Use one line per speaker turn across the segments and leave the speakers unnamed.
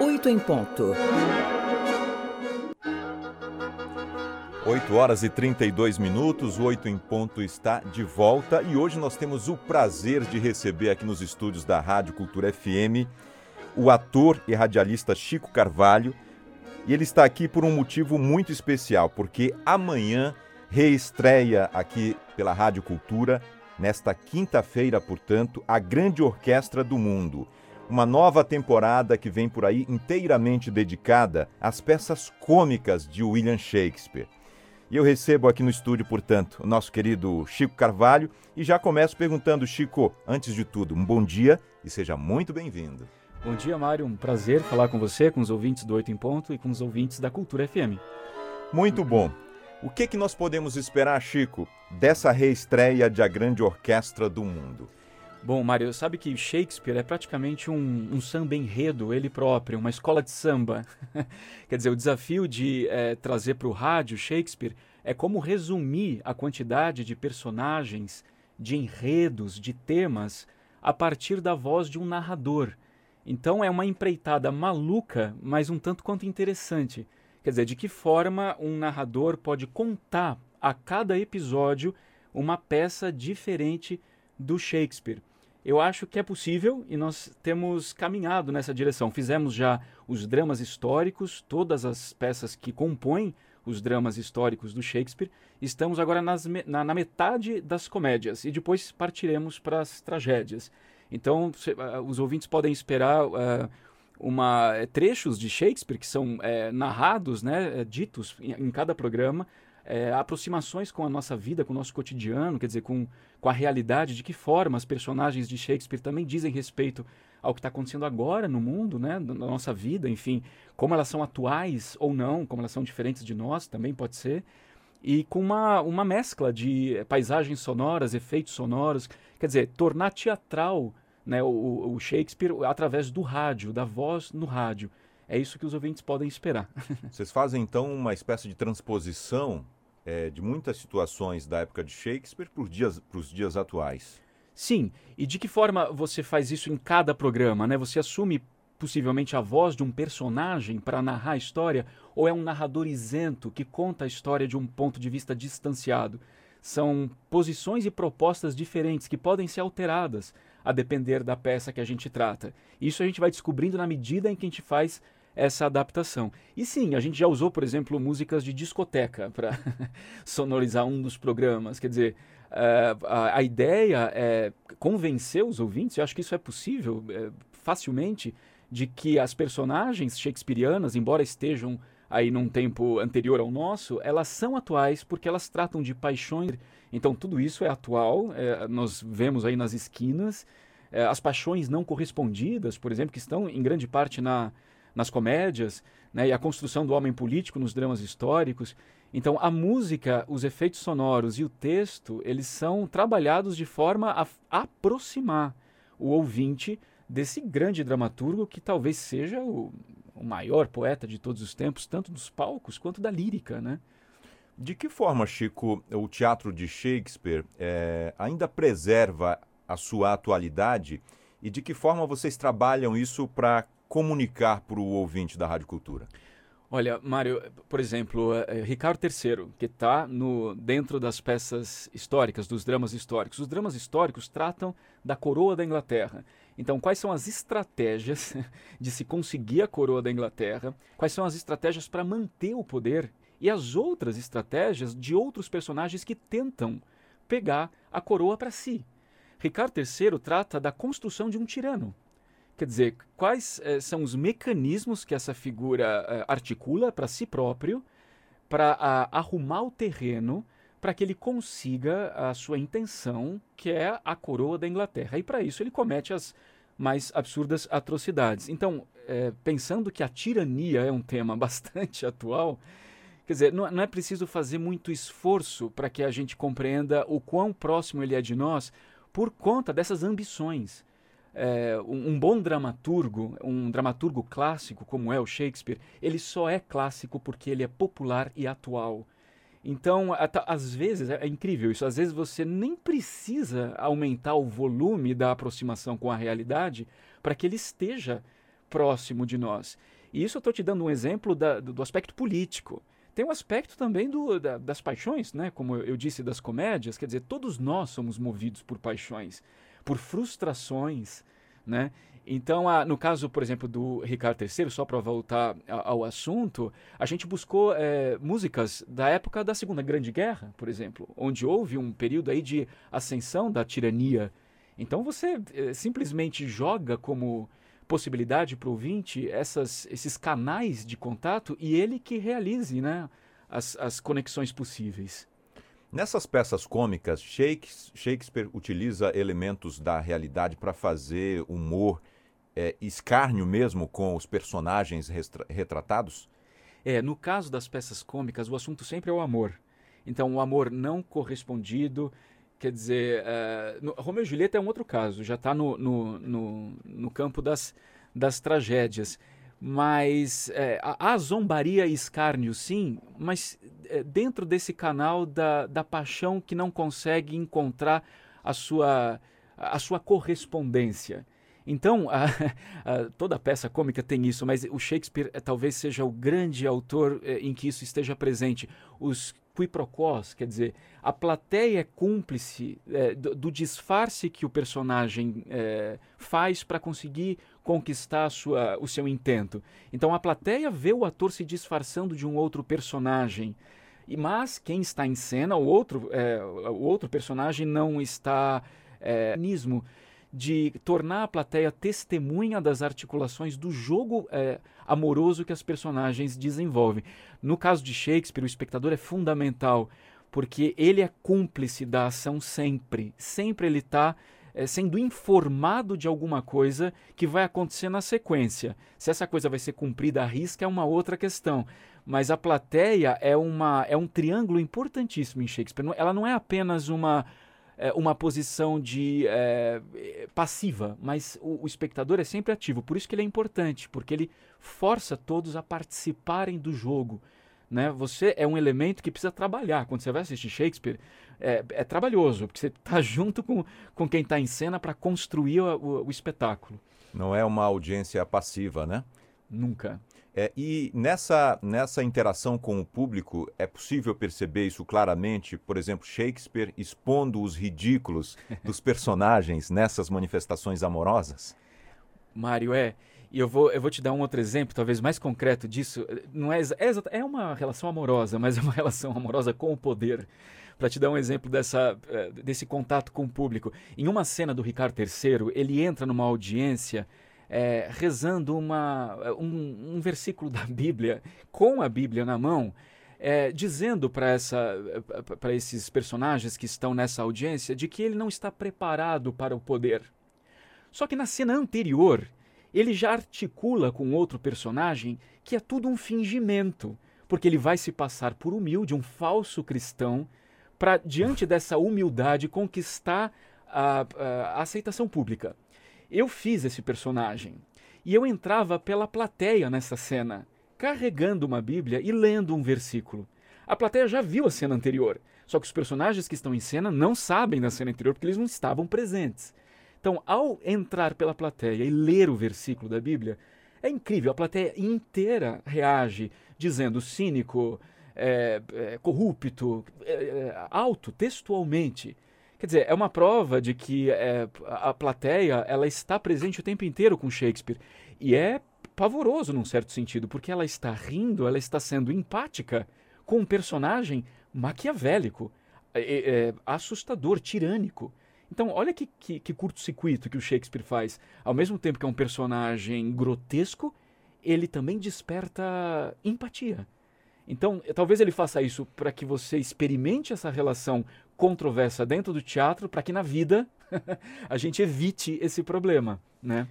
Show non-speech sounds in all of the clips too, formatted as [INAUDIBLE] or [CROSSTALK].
Oito em ponto.
8 horas e 32 minutos, o 8 em ponto está de volta e hoje nós temos o prazer de receber aqui nos estúdios da Rádio Cultura FM o ator e radialista Chico Carvalho. E ele está aqui por um motivo muito especial, porque amanhã reestreia aqui pela Rádio Cultura, nesta quinta-feira, portanto, a Grande Orquestra do Mundo. Uma nova temporada que vem por aí inteiramente dedicada às peças cômicas de William Shakespeare. E eu recebo aqui no estúdio, portanto, o nosso querido Chico Carvalho e já começo perguntando, Chico, antes de tudo, um bom dia e seja muito bem-vindo.
Bom dia, Mário. Um prazer falar com você, com os ouvintes do Oito em Ponto e com os ouvintes da Cultura FM.
Muito bom. O que, que nós podemos esperar, Chico, dessa reestreia de A Grande Orquestra do Mundo?
Bom, Mário, sabe que Shakespeare é praticamente um, um samba enredo, ele próprio, uma escola de samba. [LAUGHS] Quer dizer, o desafio de é, trazer para o rádio Shakespeare é como resumir a quantidade de personagens, de enredos, de temas, a partir da voz de um narrador. Então é uma empreitada maluca, mas um tanto quanto interessante. Quer dizer, de que forma um narrador pode contar a cada episódio uma peça diferente do Shakespeare eu acho que é possível e nós temos caminhado nessa direção. Fizemos já os dramas históricos, todas as peças que compõem os dramas históricos do Shakespeare. Estamos agora nas, na, na, metade das comédias e depois partiremos para as tragédias. Então, se, uh, os ouvintes podem esperar uh, uma, uh, trechos de Shakespeare que são eh, narrados, né, eh, ditos em, em cada programa, é, aproximações com a nossa vida, com o nosso cotidiano, quer dizer, com, com a realidade, de que forma as personagens de Shakespeare também dizem respeito ao que está acontecendo agora no mundo, né, na nossa vida, enfim, como elas são atuais ou não, como elas são diferentes de nós, também pode ser, e com uma, uma mescla de paisagens sonoras, efeitos sonoros, quer dizer, tornar teatral né, o, o Shakespeare através do rádio, da voz no rádio. É isso que os ouvintes podem esperar. [LAUGHS]
Vocês fazem então uma espécie de transposição é, de muitas situações da época de Shakespeare para os dias, dias atuais.
Sim, e de que forma você faz isso em cada programa? Né? Você assume possivelmente a voz de um personagem para narrar a história, ou é um narrador isento que conta a história de um ponto de vista distanciado? São posições e propostas diferentes que podem ser alteradas a depender da peça que a gente trata. Isso a gente vai descobrindo na medida em que a gente faz essa adaptação. E sim, a gente já usou, por exemplo, músicas de discoteca [LAUGHS] para sonorizar um dos programas. Quer dizer, uh, a, a, ideia é convencer os ouvintes, eu acho que isso é possível uh, facilmente, de que as personagens shakespearianas, embora estejam aí num tempo anterior ao nosso, elas são atuais porque elas tratam de paixões. Então tudo isso é atual, é, nós vemos aí nas esquinas. É, as paixões não correspondidas, por exemplo, que estão em grande parte na, nas comédias, né, e a construção do homem político nos dramas históricos. Então, a música, os efeitos sonoros e o texto, eles são trabalhados de forma a aproximar o ouvinte desse grande dramaturgo que talvez seja o, o maior poeta de todos os tempos, tanto dos palcos quanto da lírica, né?
De que forma, Chico, o teatro de Shakespeare é, ainda preserva a sua atualidade e de que forma vocês trabalham isso para comunicar para o ouvinte da Rádio Cultura?
Olha, Mário, por exemplo, é, Ricardo III, que está dentro das peças históricas, dos dramas históricos. Os dramas históricos tratam da coroa da Inglaterra. Então, quais são as estratégias [LAUGHS] de se conseguir a coroa da Inglaterra? Quais são as estratégias para manter o poder? E as outras estratégias de outros personagens que tentam pegar a coroa para si. Ricardo III trata da construção de um tirano, Quer dizer, quais eh, são os mecanismos que essa figura eh, articula para si próprio para arrumar o terreno para que ele consiga a sua intenção, que é a coroa da Inglaterra. E para isso ele comete as mais absurdas atrocidades. Então, eh, pensando que a tirania é um tema [LAUGHS] bastante atual, quer dizer, não, não é preciso fazer muito esforço para que a gente compreenda o quão próximo ele é de nós por conta dessas ambições é, um, um, bom dramaturgo, um dramaturgo clássico como é o Shakespeare, ele só é clássico porque ele é popular e atual. Então, às vezes, é, é incrível isso, às vezes você nem precisa aumentar o volume da aproximação com a realidade para que ele esteja próximo de nós. E isso eu estou te dando um exemplo da, do, do, aspecto político. Tem um aspecto também do, da, das paixões, né? como eu disse, das comédias. Quer dizer, todos nós somos movidos por paixões, por frustrações. Né? Então, a, no caso, por exemplo, do Ricardo III, só para voltar a, ao assunto, a gente buscou é, músicas da época da Segunda Grande Guerra, por exemplo, onde houve um período aí de ascensão da tirania. Então, você é, simplesmente joga como possibilidade para o ouvinte essas, esses canais de contato e ele que realize né, as, as conexões possíveis.
Nessas peças cômicas, Shakespeare utiliza elementos da realidade para fazer humor é, escárnio mesmo com os personagens retratados?
É, no caso das peças cômicas, o assunto sempre é o amor. Então, o amor não correspondido, quer dizer, uh, no, Romeu e Julieta é um outro caso, já está no, no, no, no, campo das, das tragédias. Mas é, há zombaria e escárnio, sim, mas é, dentro desse canal da, da paixão que não consegue encontrar a sua, a sua correspondência. Então, a, [LAUGHS] a, toda peça cômica tem isso, mas o Shakespeare é, talvez seja o grande autor é, em que isso esteja presente. Os quiprocós, quer dizer, a plateia é cúmplice é, do, do, disfarce que o personagem é, faz para conseguir conquistar sua, o seu intento. Então, a plateia vê o ator se disfarçando de um outro personagem. Mas quem está em cena, o outro, é, o outro personagem não está. É, de tornar a plateia testemunha das articulações do jogo é, amoroso que as personagens desenvolvem. No caso de Shakespeare, o espectador é fundamental, porque ele é cúmplice da ação sempre. Sempre ele está é, sendo informado de alguma coisa que vai acontecer na sequência. Se essa coisa vai ser cumprida à risca é uma outra questão. Mas a plateia é, uma, é um triângulo importantíssimo em Shakespeare. Ela não é apenas uma é, uma posição de é, passiva, mas o, o, espectador é sempre ativo. Por isso que ele é importante, porque ele força todos a participarem do jogo. Né? Você é um elemento que precisa trabalhar. Quando você vai assistir Shakespeare, é, é trabalhoso, porque você está [LAUGHS] junto com, com quem está em cena para construir o, o, o espetáculo.
Não é uma audiência passiva, né?
Nunca.
É, e nessa, nessa interação com o público, é possível perceber isso claramente, por exemplo, Shakespeare expondo os ridículos dos [LAUGHS] personagens nessas manifestações amorosas?
Mário, é. E eu vou, eu vou te dar um outro exemplo, talvez mais concreto disso. Não é, é, é uma relação amorosa, [LAUGHS] mas é uma relação amorosa com o poder. Para te dar um exemplo dessa, eh, desse contato com o público. Em uma cena do Ricardo III, ele entra numa audiência é, rezando uma, um, um, versículo [LAUGHS] da Bíblia, com a Bíblia na mão, é, dizendo para esses personagens que estão nessa audiência de que ele não está preparado para o poder. Só que na cena anterior, ele já articula com outro personagem que é tudo um fingimento, porque ele vai se passar por humilde, um falso cristão, para, diante dessa humildade, conquistar a, a, aceitação pública. Eu fiz esse personagem e eu entrava pela plateia nessa cena, carregando uma Bíblia e lendo um versículo. A plateia já viu a cena anterior, só que os personagens que estão em cena não sabem da cena anterior porque eles não estavam presentes. Então, ao entrar pela plateia e ler o versículo da Bíblia, é incrível, a plateia inteira reage dizendo cínico, é, é, corrupto, é, é alto, textualmente. Quer dizer, é uma prova de que é, a plateia ela está presente o tempo inteiro com Shakespeare. E é pavoroso num certo sentido, porque ela está rindo, ela está sendo empática com um personagem maquiavélico, é, assustador, tirânico. Então, olha que, que, que curto-circuito que o Shakespeare faz. Ao mesmo tempo que é um personagem grotesco, ele também desperta empatia. Então, talvez ele faça isso para que você experimente essa relação controversa dentro do teatro, para que na vida [LAUGHS] a gente evite esse problema, né?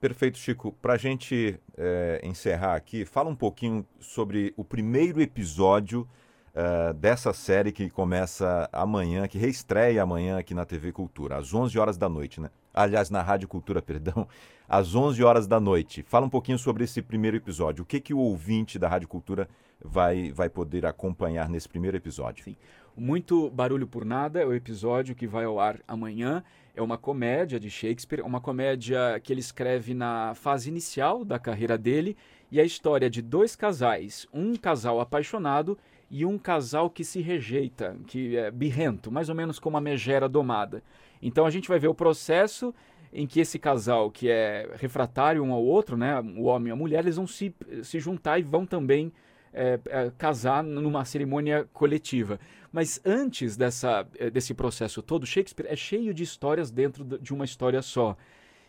Perfeito, Chico. Para a gente é, encerrar aqui, fala um pouquinho sobre o primeiro episódio uh, dessa série que começa amanhã, que reestreia amanhã aqui na TV Cultura, às 11 horas da noite, né? Aliás, na Rádio Cultura, [LAUGHS] perdão, às 11 horas da noite. Fala um pouquinho sobre esse primeiro episódio. O que, que o ouvinte da Rádio Cultura vai, vai poder acompanhar nesse primeiro episódio?
Sim. Muito Barulho por Nada é o episódio que vai ao ar amanhã. é uma comédia de Shakespeare, uma comédia que ele escreve na fase inicial da carreira dele, e é a história de dois casais, um casal apaixonado e um casal que se rejeita, que é birrento, mais ou menos como uma megera domada. Então a gente vai ver o processo em que esse casal, que é refratário um ao outro, né, o homem e a mulher, eles vão se, se juntar e vão também é, é, casar numa cerimônia coletiva. Mas antes dessa, é, desse processo todo, Shakespeare é cheio de histórias dentro de uma história só.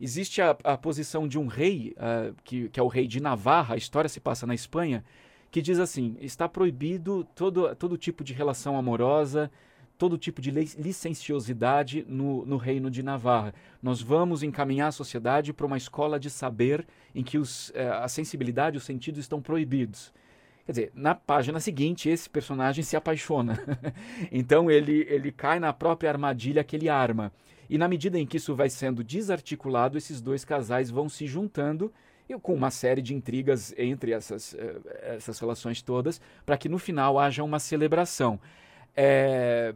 Existe a, a posição de um rei, uh, que, que é o rei de Navarra, a história se passa na Espanha, que diz assim: está proibido todo, todo tipo de relação amorosa, todo tipo de licenciosidade no, no reino de Navarra. Nós vamos encaminhar a sociedade para uma escola de saber em que os, eh, a sensibilidade e os sentidos estão proibidos. Quer dizer, na página seguinte, esse personagem se apaixona. [LAUGHS] então ele, ele cai na própria armadilha que ele arma. E na medida em que isso vai sendo desarticulado, esses dois casais vão se juntando e com uma série de intrigas entre essas, eh, essas relações todas, para que no final haja uma celebração. É,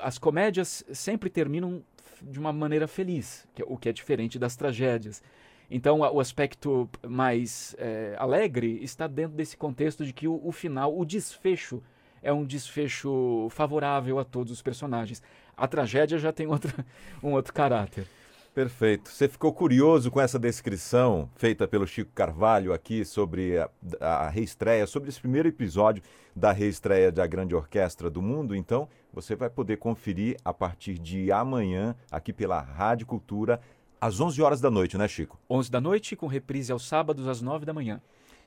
as comédias sempre terminam de uma maneira feliz, que, é o que é diferente das tragédias. Então, o aspecto mais é, alegre está dentro desse contexto de que o, o, final, o desfecho, é um desfecho favorável a todos os personagens. A tragédia já tem outro, [LAUGHS] um outro caráter.
Perfeito. Você ficou curioso com essa descrição feita pelo Chico Carvalho aqui sobre a, a reestreia, sobre esse primeiro episódio da reestreia da Grande Orquestra do Mundo? Então, você vai poder conferir a partir de amanhã, aqui pela Rádio Cultura, às 11 horas da noite, né, Chico?
11 da noite, com reprise aos sábados às 9 da manhã.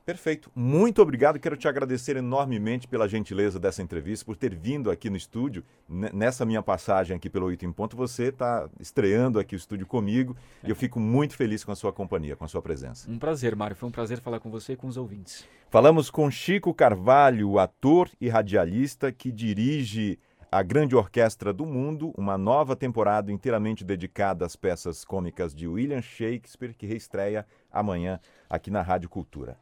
Perfeito. Muito obrigado. Quero te agradecer enormemente pela gentileza dessa entrevista, por ter vindo aqui no estúdio. Nessa minha passagem aqui pelo Oito em Ponto, você está estreando aqui o estúdio comigo é. e eu fico muito feliz com a sua companhia, com a sua presença.
Um prazer, Mário. Foi um prazer falar com você e com os ouvintes.
Falamos com Chico Carvalho, ator e radialista que dirige a Grande Orquestra do Mundo, uma nova temporada inteiramente dedicada às peças cômicas de William Shakespeare, que reestreia amanhã aqui na Rádio Cultura.